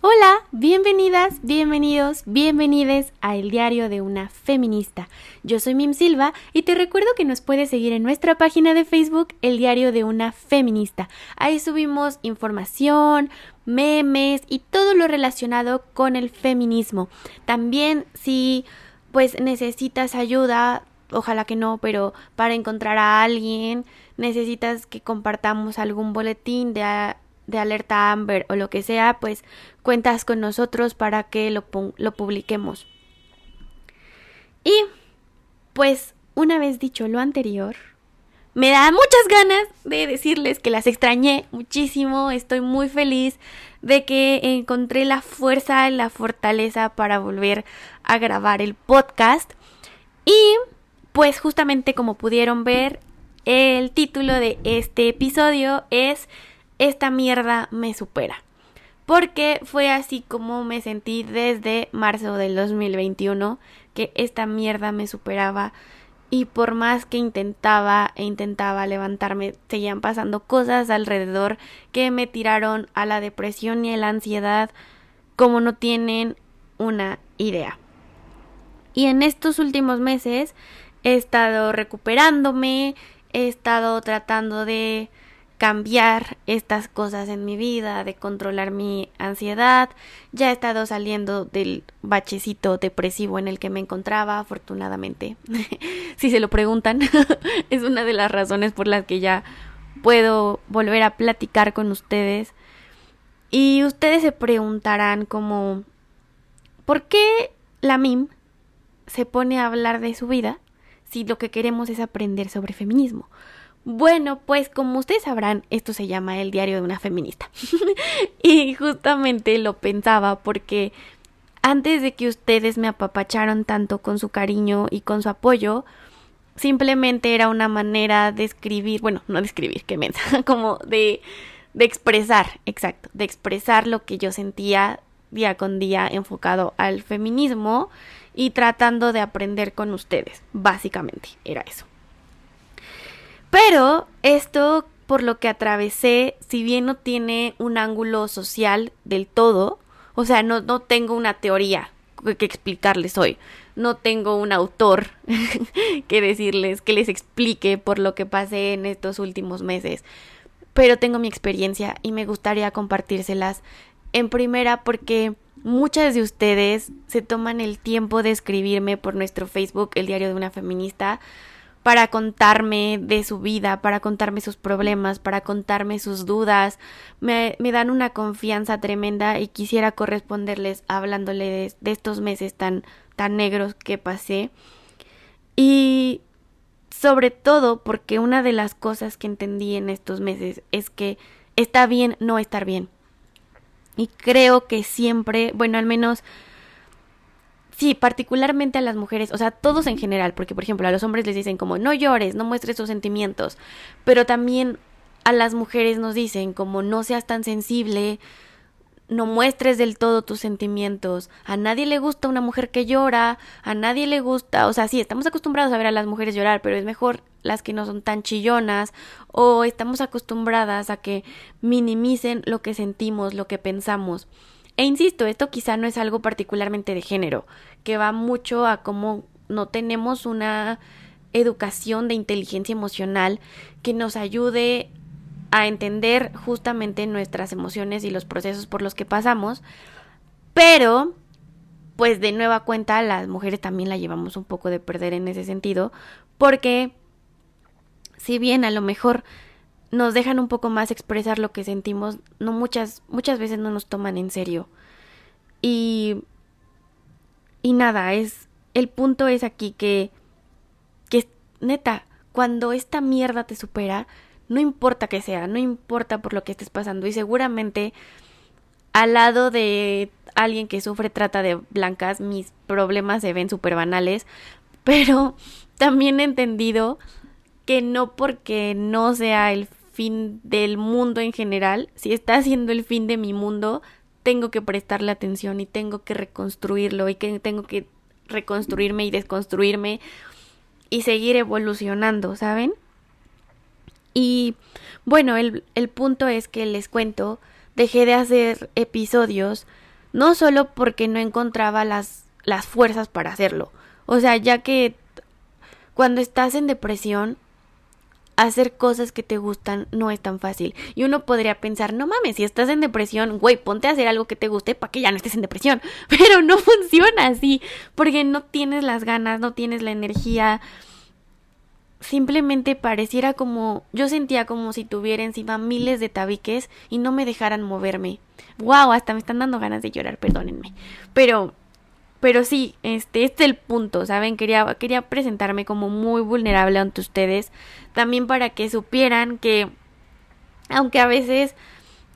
Hola, bienvenidas, bienvenidos, bienvenides a El Diario de una Feminista. Yo soy Mim Silva y te recuerdo que nos puedes seguir en nuestra página de Facebook El Diario de una Feminista. Ahí subimos información, memes y todo lo relacionado con el feminismo. También si pues necesitas ayuda, ojalá que no, pero para encontrar a alguien, necesitas que compartamos algún boletín de de alerta Amber o lo que sea, pues cuentas con nosotros para que lo, lo publiquemos. Y pues una vez dicho lo anterior, me da muchas ganas de decirles que las extrañé muchísimo, estoy muy feliz de que encontré la fuerza la fortaleza para volver a grabar el podcast. Y pues justamente como pudieron ver, el título de este episodio es esta mierda me supera. Porque fue así como me sentí desde marzo del 2021, que esta mierda me superaba y por más que intentaba e intentaba levantarme, seguían pasando cosas alrededor que me tiraron a la depresión y a la ansiedad como no tienen una idea. Y en estos últimos meses he estado recuperándome, he estado tratando de cambiar estas cosas en mi vida, de controlar mi ansiedad. Ya he estado saliendo del bachecito depresivo en el que me encontraba, afortunadamente. si se lo preguntan, es una de las razones por las que ya puedo volver a platicar con ustedes. Y ustedes se preguntarán como, ¿por qué la MIM se pone a hablar de su vida si lo que queremos es aprender sobre feminismo? Bueno, pues como ustedes sabrán, esto se llama el diario de una feminista. y justamente lo pensaba porque antes de que ustedes me apapacharon tanto con su cariño y con su apoyo, simplemente era una manera de escribir, bueno, no de escribir, qué mensa, como de, de expresar, exacto, de expresar lo que yo sentía día con día enfocado al feminismo y tratando de aprender con ustedes, básicamente, era eso. Pero esto por lo que atravesé, si bien no tiene un ángulo social del todo, o sea, no, no tengo una teoría que explicarles hoy, no tengo un autor que decirles, que les explique por lo que pasé en estos últimos meses, pero tengo mi experiencia y me gustaría compartírselas. En primera porque muchas de ustedes se toman el tiempo de escribirme por nuestro Facebook, el diario de una feminista, para contarme de su vida, para contarme sus problemas, para contarme sus dudas. Me, dan una confianza tremenda y quisiera corresponderles hablándole de, de estos meses tan, tan negros que pasé. Y sobre todo porque una de las cosas que entendí en estos meses es que está bien no estar bien. Y creo que siempre, bueno, al menos Sí, particularmente a las mujeres, o sea, todos en general, porque por ejemplo a los hombres les dicen como no llores, no muestres tus sentimientos, pero también a las mujeres nos dicen como no seas tan sensible, no muestres del todo tus sentimientos. A nadie le gusta una mujer que llora, a nadie le gusta, o sea, sí, estamos acostumbrados a ver a las mujeres llorar, pero es mejor las que no son tan chillonas o estamos acostumbradas a que minimicen lo que sentimos, lo que pensamos. E insisto, esto quizá no es algo particularmente de género, que va mucho a cómo no tenemos una educación de inteligencia emocional que nos ayude a entender justamente nuestras emociones y los procesos por los que pasamos, pero pues de nueva cuenta las mujeres también la llevamos un poco de perder en ese sentido, porque si bien a lo mejor nos dejan un poco más expresar lo que sentimos, no muchas, muchas veces no nos toman en serio. Y, y nada, es, el punto es aquí que, que neta, cuando esta mierda te supera, no importa que sea, no importa por lo que estés pasando y seguramente al lado de alguien que sufre trata de blancas, mis problemas se ven súper banales, pero también he entendido que no porque no sea el fin del mundo en general, si está siendo el fin de mi mundo, tengo que prestarle atención y tengo que reconstruirlo y que tengo que reconstruirme y desconstruirme y seguir evolucionando, ¿saben? Y bueno, el, el punto es que les cuento, dejé de hacer episodios no solo porque no encontraba las, las fuerzas para hacerlo, o sea, ya que cuando estás en depresión, hacer cosas que te gustan no es tan fácil. Y uno podría pensar, no mames, si estás en depresión, güey, ponte a hacer algo que te guste para que ya no estés en depresión. Pero no funciona así, porque no tienes las ganas, no tienes la energía. Simplemente pareciera como, yo sentía como si tuviera encima miles de tabiques y no me dejaran moverme. Wow, hasta me están dando ganas de llorar, perdónenme. Pero pero sí, este, este es el punto, ¿saben? Quería, quería presentarme como muy vulnerable ante ustedes, también para que supieran que, aunque a veces,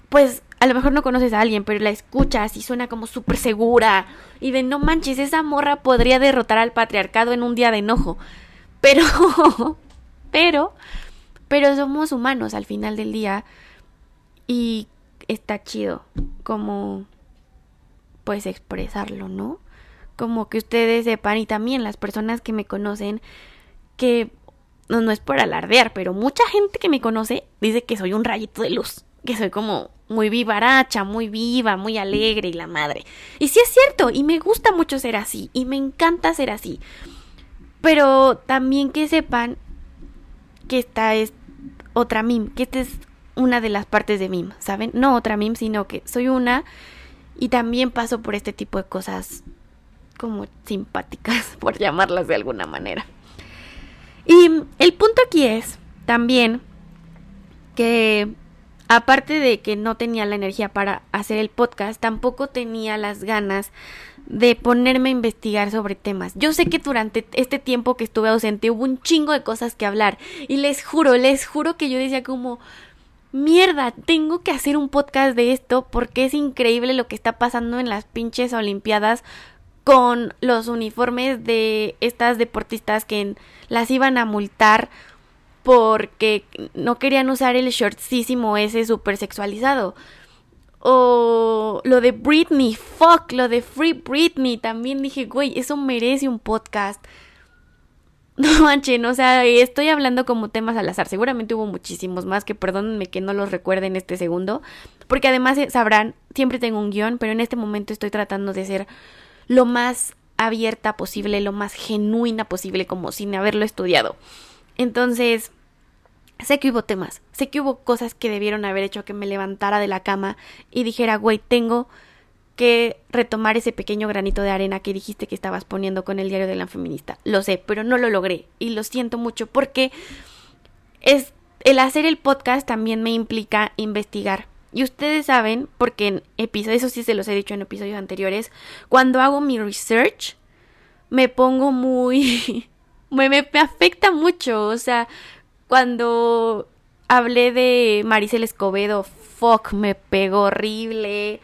pues, a lo mejor no conoces a alguien, pero la escuchas y suena como súper segura, y de no manches, esa morra podría derrotar al patriarcado en un día de enojo, pero, pero, pero somos humanos al final del día, y está chido como, pues, expresarlo, ¿no? Como que ustedes sepan y también las personas que me conocen que no, no es por alardear, pero mucha gente que me conoce dice que soy un rayito de luz, que soy como muy vivaracha, muy viva, muy alegre y la madre. Y sí es cierto, y me gusta mucho ser así, y me encanta ser así. Pero también que sepan que esta es otra mim, que esta es una de las partes de mim, ¿saben? No otra mim, sino que soy una y también paso por este tipo de cosas como simpáticas, por llamarlas de alguna manera. Y el punto aquí es también que aparte de que no tenía la energía para hacer el podcast, tampoco tenía las ganas de ponerme a investigar sobre temas. Yo sé que durante este tiempo que estuve ausente hubo un chingo de cosas que hablar y les juro, les juro que yo decía como mierda, tengo que hacer un podcast de esto porque es increíble lo que está pasando en las pinches Olimpiadas con los uniformes de estas deportistas que las iban a multar porque no querían usar el shortísimo ese super sexualizado. O lo de Britney, fuck, lo de Free Britney. También dije, güey, eso merece un podcast. No manchen, o sea, estoy hablando como temas al azar. Seguramente hubo muchísimos más que perdónenme que no los recuerde en este segundo. Porque además eh, sabrán, siempre tengo un guion, pero en este momento estoy tratando de ser lo más abierta posible, lo más genuina posible, como sin haberlo estudiado. Entonces, sé que hubo temas, sé que hubo cosas que debieron haber hecho que me levantara de la cama y dijera, güey, tengo que retomar ese pequeño granito de arena que dijiste que estabas poniendo con el diario de la feminista. Lo sé, pero no lo logré y lo siento mucho porque es el hacer el podcast también me implica investigar. Y ustedes saben, porque en episodios, eso sí se los he dicho en episodios anteriores, cuando hago mi research, me pongo muy... me, me, afecta mucho. O sea, cuando hablé de Maricel Escobedo, fuck, me pegó horrible.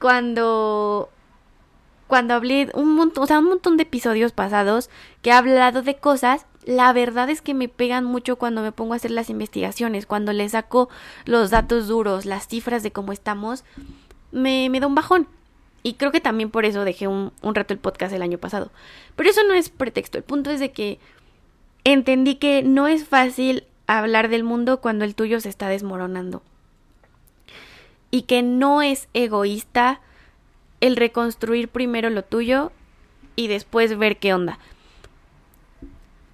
Cuando cuando hablé un montón, o sea, un montón de episodios pasados que he hablado de cosas la verdad es que me pegan mucho cuando me pongo a hacer las investigaciones, cuando le saco los datos duros, las cifras de cómo estamos, me, me da un bajón. Y creo que también por eso dejé un, un rato el podcast el año pasado. Pero eso no es pretexto. El punto es de que entendí que no es fácil hablar del mundo cuando el tuyo se está desmoronando. Y que no es egoísta el reconstruir primero lo tuyo y después ver qué onda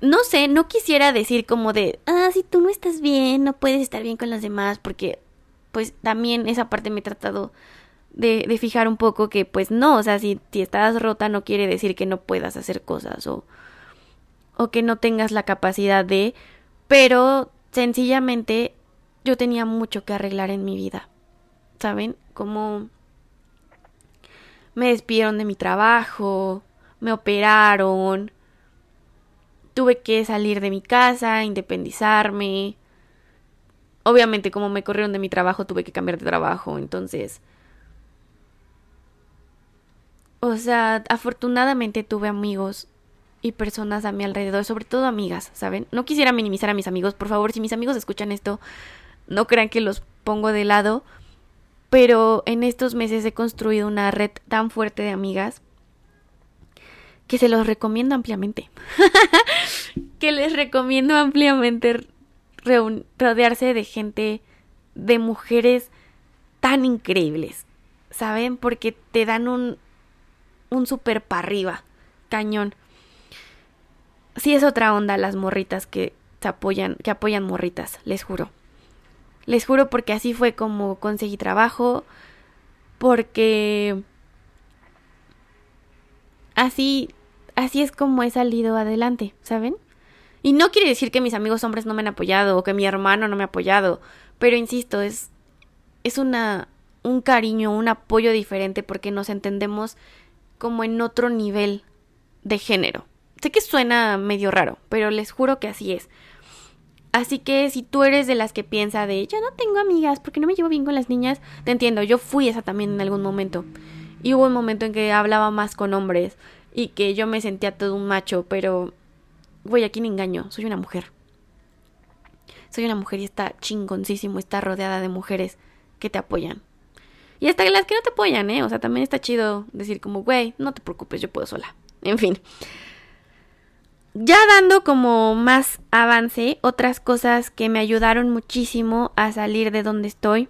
no sé, no quisiera decir como de, ah, si tú no estás bien, no puedes estar bien con los demás, porque pues también esa parte me he tratado de, de fijar un poco que pues no, o sea, si, si estás rota no quiere decir que no puedas hacer cosas o, o que no tengas la capacidad de, pero sencillamente yo tenía mucho que arreglar en mi vida, ¿saben? Como me despidieron de mi trabajo, me operaron, tuve que salir de mi casa, independizarme. Obviamente, como me corrieron de mi trabajo, tuve que cambiar de trabajo. Entonces, O sea, afortunadamente tuve amigos y personas a mi alrededor, sobre todo amigas, ¿saben? No quisiera minimizar a mis amigos, por favor, si mis amigos escuchan esto, no crean que los pongo de lado, pero en estos meses he construido una red tan fuerte de amigas que se los recomiendo ampliamente. que les recomiendo ampliamente rodearse de gente, de mujeres tan increíbles, ¿saben? Porque te dan un, un super para arriba, cañón. Sí es otra onda las morritas que se apoyan, que apoyan morritas, les juro. Les juro porque así fue como conseguí trabajo, porque así así es como he salido adelante, ¿saben? Y no quiere decir que mis amigos hombres no me han apoyado o que mi hermano no me ha apoyado, pero insisto, es es una un cariño, un apoyo diferente porque nos entendemos como en otro nivel de género. Sé que suena medio raro, pero les juro que así es. Así que si tú eres de las que piensa de yo no tengo amigas porque no me llevo bien con las niñas, te entiendo, yo fui esa también en algún momento. Y hubo un momento en que hablaba más con hombres y que yo me sentía todo un macho, pero güey, aquí me engaño, soy una mujer. Soy una mujer y está chingoncísimo, está rodeada de mujeres que te apoyan. Y hasta las que no te apoyan, ¿eh? O sea, también está chido decir como, güey, no te preocupes, yo puedo sola. En fin. Ya dando como más avance, otras cosas que me ayudaron muchísimo a salir de donde estoy,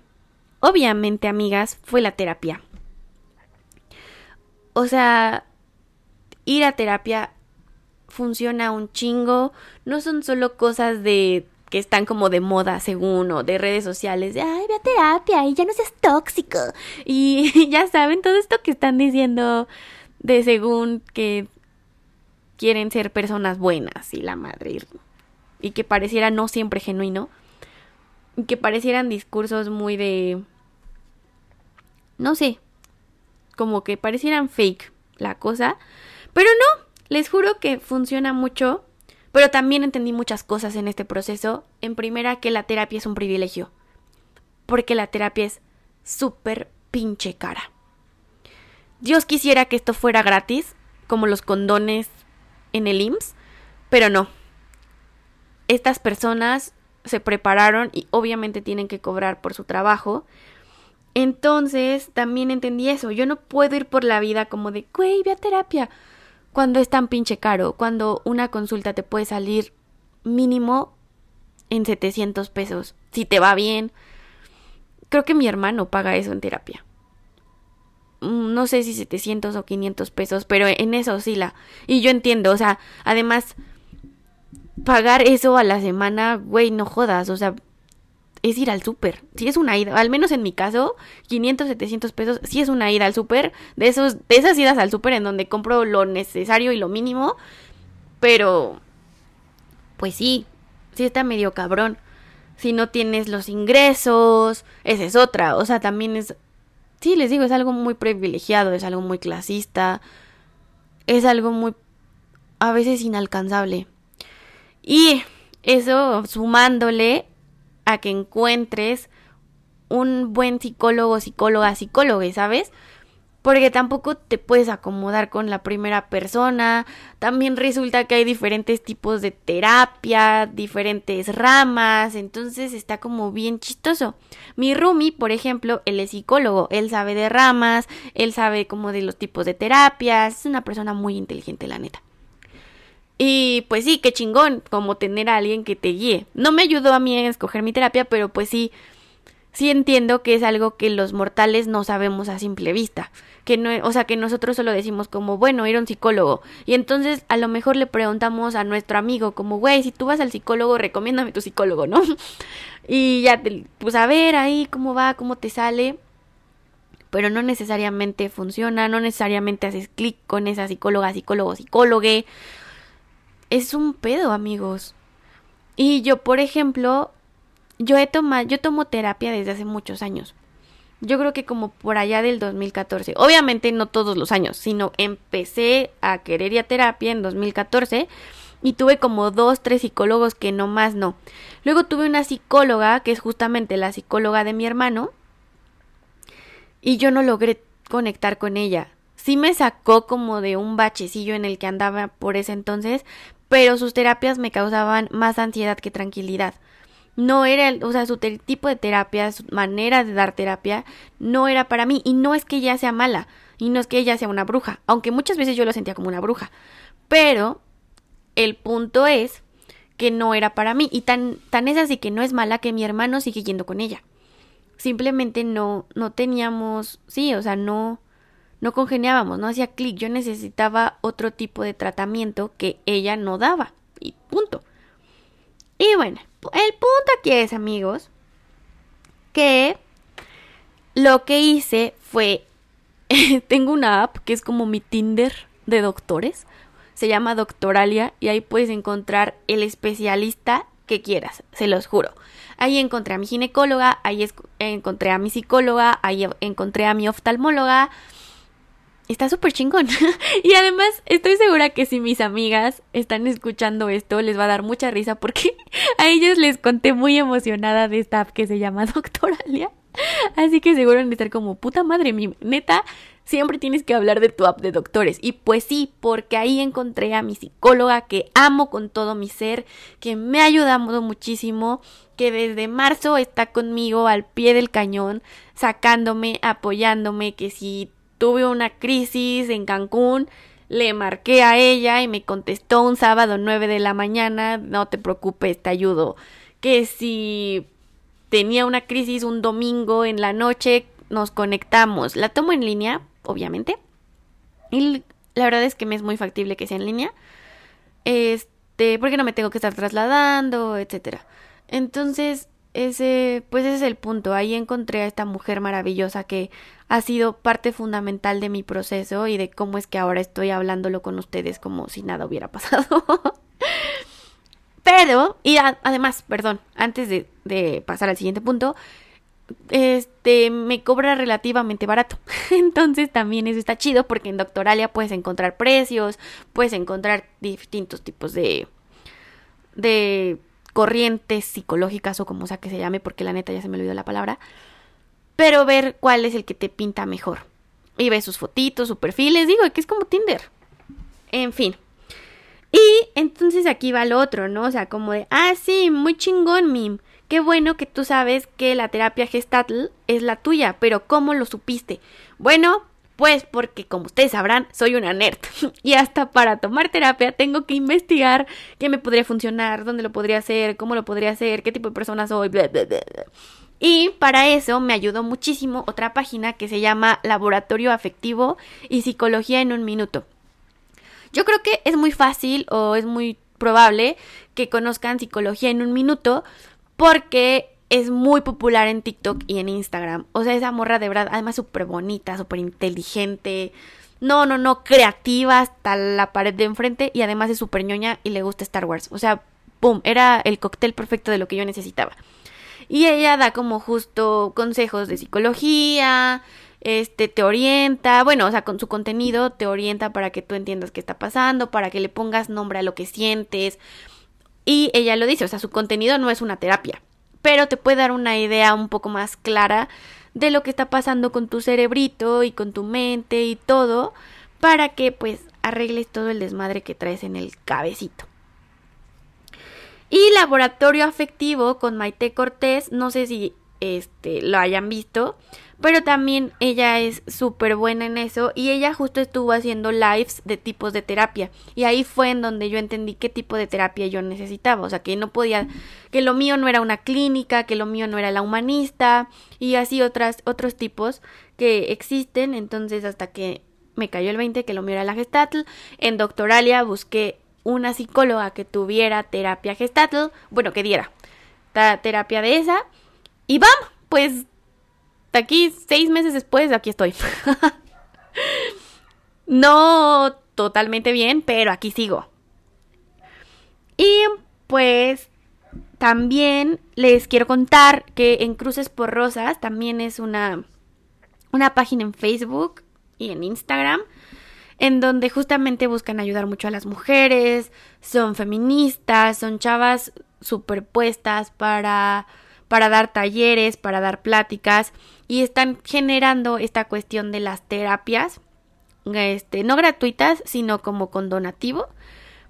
obviamente, amigas, fue la terapia. O sea, ir a terapia funciona un chingo, no son solo cosas de que están como de moda según o de redes sociales de ay ve a terapia y ya no seas tóxico y ya saben todo esto que están diciendo de según que quieren ser personas buenas y la madre y que pareciera no siempre genuino y que parecieran discursos muy de no sé como que parecieran fake la cosa pero no les juro que funciona mucho pero también entendí muchas cosas en este proceso. En primera, que la terapia es un privilegio. Porque la terapia es súper pinche cara. Dios quisiera que esto fuera gratis, como los condones en el IMSS, pero no. Estas personas se prepararon y obviamente tienen que cobrar por su trabajo. Entonces, también entendí eso. Yo no puedo ir por la vida como de, güey, ve a terapia cuando es tan pinche caro, cuando una consulta te puede salir mínimo en 700 pesos, si te va bien. Creo que mi hermano paga eso en terapia. Mm, no sé si 700 o 500 pesos, pero en eso oscila. Y yo entiendo, o sea, además, pagar eso a la semana, güey, no jodas, o sea, es ir al súper. Si es una ida, al menos en mi caso, 500, 700 pesos, si es una ida al súper. De, esos, de esas idas al súper en donde compro lo necesario y lo mínimo. Pero, pues sí, sí está medio cabrón. Si no tienes los ingresos, esa es otra. O sea, también es, sí, les digo, es algo muy privilegiado, es algo muy clasista. Es algo muy, a veces inalcanzable. Y eso sumándole a que encuentres un buen psicólogo, psicóloga, psicóloga, ¿sabes? Porque tampoco te puedes acomodar con la primera persona. También resulta que hay diferentes tipos de terapia, diferentes ramas. Entonces está como bien chistoso. Mi Rumi, por ejemplo, él es psicólogo. Él sabe de ramas, él sabe como de los tipos de terapias. Es una persona muy inteligente, la neta. Y pues sí, qué chingón, como tener a alguien que te guíe. No me ayudó a mí en escoger mi terapia, pero pues sí, sí entiendo que es algo que los mortales no sabemos a simple vista. Que no, o sea, que nosotros solo decimos como, bueno, ir a un psicólogo. Y entonces a lo mejor le preguntamos a nuestro amigo como, güey, si tú vas al psicólogo, recomiéndame tu psicólogo, ¿no? y ya, te, pues a ver ahí cómo va, cómo te sale pero no necesariamente funciona, no necesariamente haces clic con esa psicóloga, psicólogo, psicólogue es un pedo, amigos. Y yo, por ejemplo, yo he tomado, yo tomo terapia desde hace muchos años. Yo creo que como por allá del 2014. Obviamente no todos los años, sino empecé a querer ir a terapia en 2014 y tuve como dos, tres psicólogos que no más no. Luego tuve una psicóloga, que es justamente la psicóloga de mi hermano, y yo no logré conectar con ella. Sí me sacó como de un bachecillo en el que andaba por ese entonces, pero sus terapias me causaban más ansiedad que tranquilidad. No era, o sea, su tipo de terapia, su manera de dar terapia, no era para mí. Y no es que ella sea mala, y no es que ella sea una bruja, aunque muchas veces yo lo sentía como una bruja. Pero el punto es que no era para mí. Y tan, tan es así que no es mala que mi hermano sigue yendo con ella. Simplemente no, no teníamos, sí, o sea, no, no congeniábamos, no hacía clic. Yo necesitaba otro tipo de tratamiento que ella no daba. Y punto. Y bueno, el punto aquí es, amigos, que lo que hice fue, tengo una app que es como mi Tinder de doctores, se llama Doctoralia y ahí puedes encontrar el especialista que quieras, se los juro. Ahí encontré a mi ginecóloga, ahí encontré a mi psicóloga, ahí encontré a mi oftalmóloga, está súper chingón. y además estoy segura que si mis amigas están escuchando esto, les va a dar mucha risa porque a ellos les conté muy emocionada de esta app que se llama Doctoralia. Así que seguro van a estar como, puta madre, mi neta, siempre tienes que hablar de tu app de doctores. Y pues sí, porque ahí encontré a mi psicóloga que amo con todo mi ser, que me ha ayudado muchísimo, que desde marzo está conmigo al pie del cañón, sacándome, apoyándome, que si tuve una crisis en Cancún, le marqué a ella y me contestó un sábado 9 de la mañana, no te preocupes, te ayudo. Que si tenía una crisis un domingo en la noche, nos conectamos. La tomo en línea, obviamente. Y la verdad es que me es muy factible que sea en línea. Este, porque no me tengo que estar trasladando, etcétera. Entonces, ese, pues ese es el punto. Ahí encontré a esta mujer maravillosa que ha sido parte fundamental de mi proceso y de cómo es que ahora estoy hablándolo con ustedes como si nada hubiera pasado. Pero, y además, perdón, antes de, de pasar al siguiente punto, este me cobra relativamente barato. Entonces también eso está chido porque en Doctoralia puedes encontrar precios, puedes encontrar distintos tipos de de corrientes psicológicas o como sea que se llame, porque la neta ya se me olvidó la palabra, pero ver cuál es el que te pinta mejor. Y ves sus fotitos, sus perfiles, digo, que es como Tinder. En fin. Y entonces aquí va lo otro, ¿no? O sea, como de, ah, sí, muy chingón, Mim. Qué bueno que tú sabes que la terapia gestatl es la tuya, pero ¿cómo lo supiste? Bueno, pues porque como ustedes sabrán, soy una nerd y hasta para tomar terapia tengo que investigar qué me podría funcionar, dónde lo podría hacer, cómo lo podría hacer, qué tipo de persona soy, Y para eso me ayudó muchísimo otra página que se llama Laboratorio Afectivo y Psicología en un Minuto. Yo creo que es muy fácil o es muy probable que conozcan psicología en un minuto porque es muy popular en TikTok y en Instagram. O sea, esa morra de verdad, además súper bonita, súper inteligente. No, no, no, creativa hasta la pared de enfrente y además es súper ñoña y le gusta Star Wars. O sea, ¡pum! Era el cóctel perfecto de lo que yo necesitaba. Y ella da como justo consejos de psicología, este, te orienta, bueno, o sea, con su contenido te orienta para que tú entiendas qué está pasando, para que le pongas nombre a lo que sientes. Y ella lo dice, o sea, su contenido no es una terapia pero te puede dar una idea un poco más clara de lo que está pasando con tu cerebrito y con tu mente y todo para que pues arregles todo el desmadre que traes en el cabecito. Y laboratorio afectivo con Maite Cortés, no sé si este lo hayan visto, pero también ella es súper buena en eso y ella justo estuvo haciendo lives de tipos de terapia. Y ahí fue en donde yo entendí qué tipo de terapia yo necesitaba, o sea, que no podía, que lo mío no era una clínica, que lo mío no era la humanista y así otras, otros tipos que existen, entonces hasta que me cayó el 20 que lo mío era la gestatl, en Doctoralia busqué una psicóloga que tuviera terapia gestatl, bueno, que diera terapia de esa y vamos, pues aquí seis meses después, aquí estoy. no totalmente bien, pero aquí sigo. Y pues también les quiero contar que en Cruces por Rosas también es una, una página en Facebook y en Instagram en donde justamente buscan ayudar mucho a las mujeres, son feministas, son chavas superpuestas para para dar talleres, para dar pláticas y están generando esta cuestión de las terapias este, no gratuitas, sino como con donativo.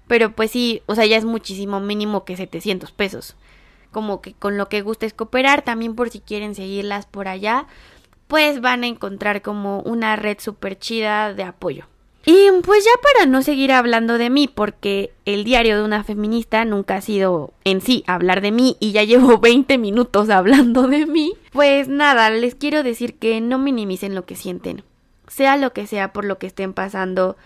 Pero pues sí, o sea, ya es muchísimo mínimo que 700 pesos. Como que con lo que gustes cooperar, también por si quieren seguirlas por allá, pues van a encontrar como una red súper chida de apoyo. Y pues ya para no seguir hablando de mí, porque el diario de una feminista nunca ha sido en sí hablar de mí y ya llevo 20 minutos hablando de mí, pues nada, les quiero decir que no minimicen lo que sienten. Sea lo que sea por lo que estén pasando,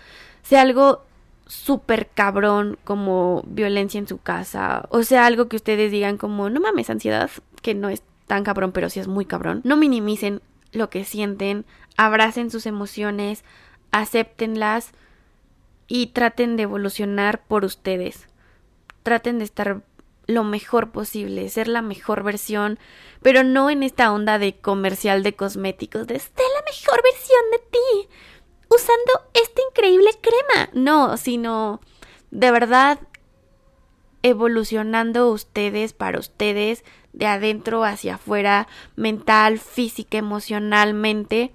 sea algo súper cabrón como violencia en su casa, o sea algo que ustedes digan como no mames ansiedad, que no es tan cabrón pero sí es muy cabrón. No minimicen lo que sienten, abracen sus emociones, acéptenlas y traten de evolucionar por ustedes. Traten de estar lo mejor posible, ser la mejor versión, pero no en esta onda de comercial de cosméticos, de ser la mejor versión de ti, usando esta increíble crema. No, sino de verdad evolucionando ustedes para ustedes, de adentro hacia afuera, mental, física, emocionalmente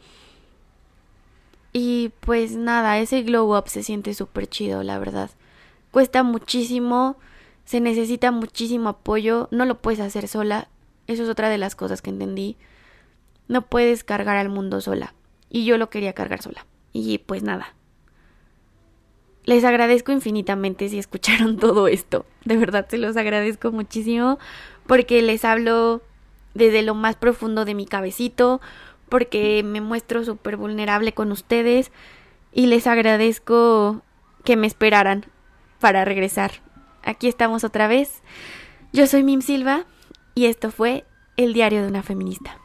y pues nada, ese glow up se siente súper chido, la verdad. Cuesta muchísimo, se necesita muchísimo apoyo, no lo puedes hacer sola. Eso es otra de las cosas que entendí. No puedes cargar al mundo sola. Y yo lo quería cargar sola. Y pues nada. Les agradezco infinitamente si escucharon todo esto. De verdad se los agradezco muchísimo porque les hablo desde lo más profundo de mi cabecito, porque me muestro súper vulnerable con ustedes y les agradezco que me esperaran para regresar. Aquí estamos otra vez. Yo soy Mim Silva y esto fue El Diario de una Feminista.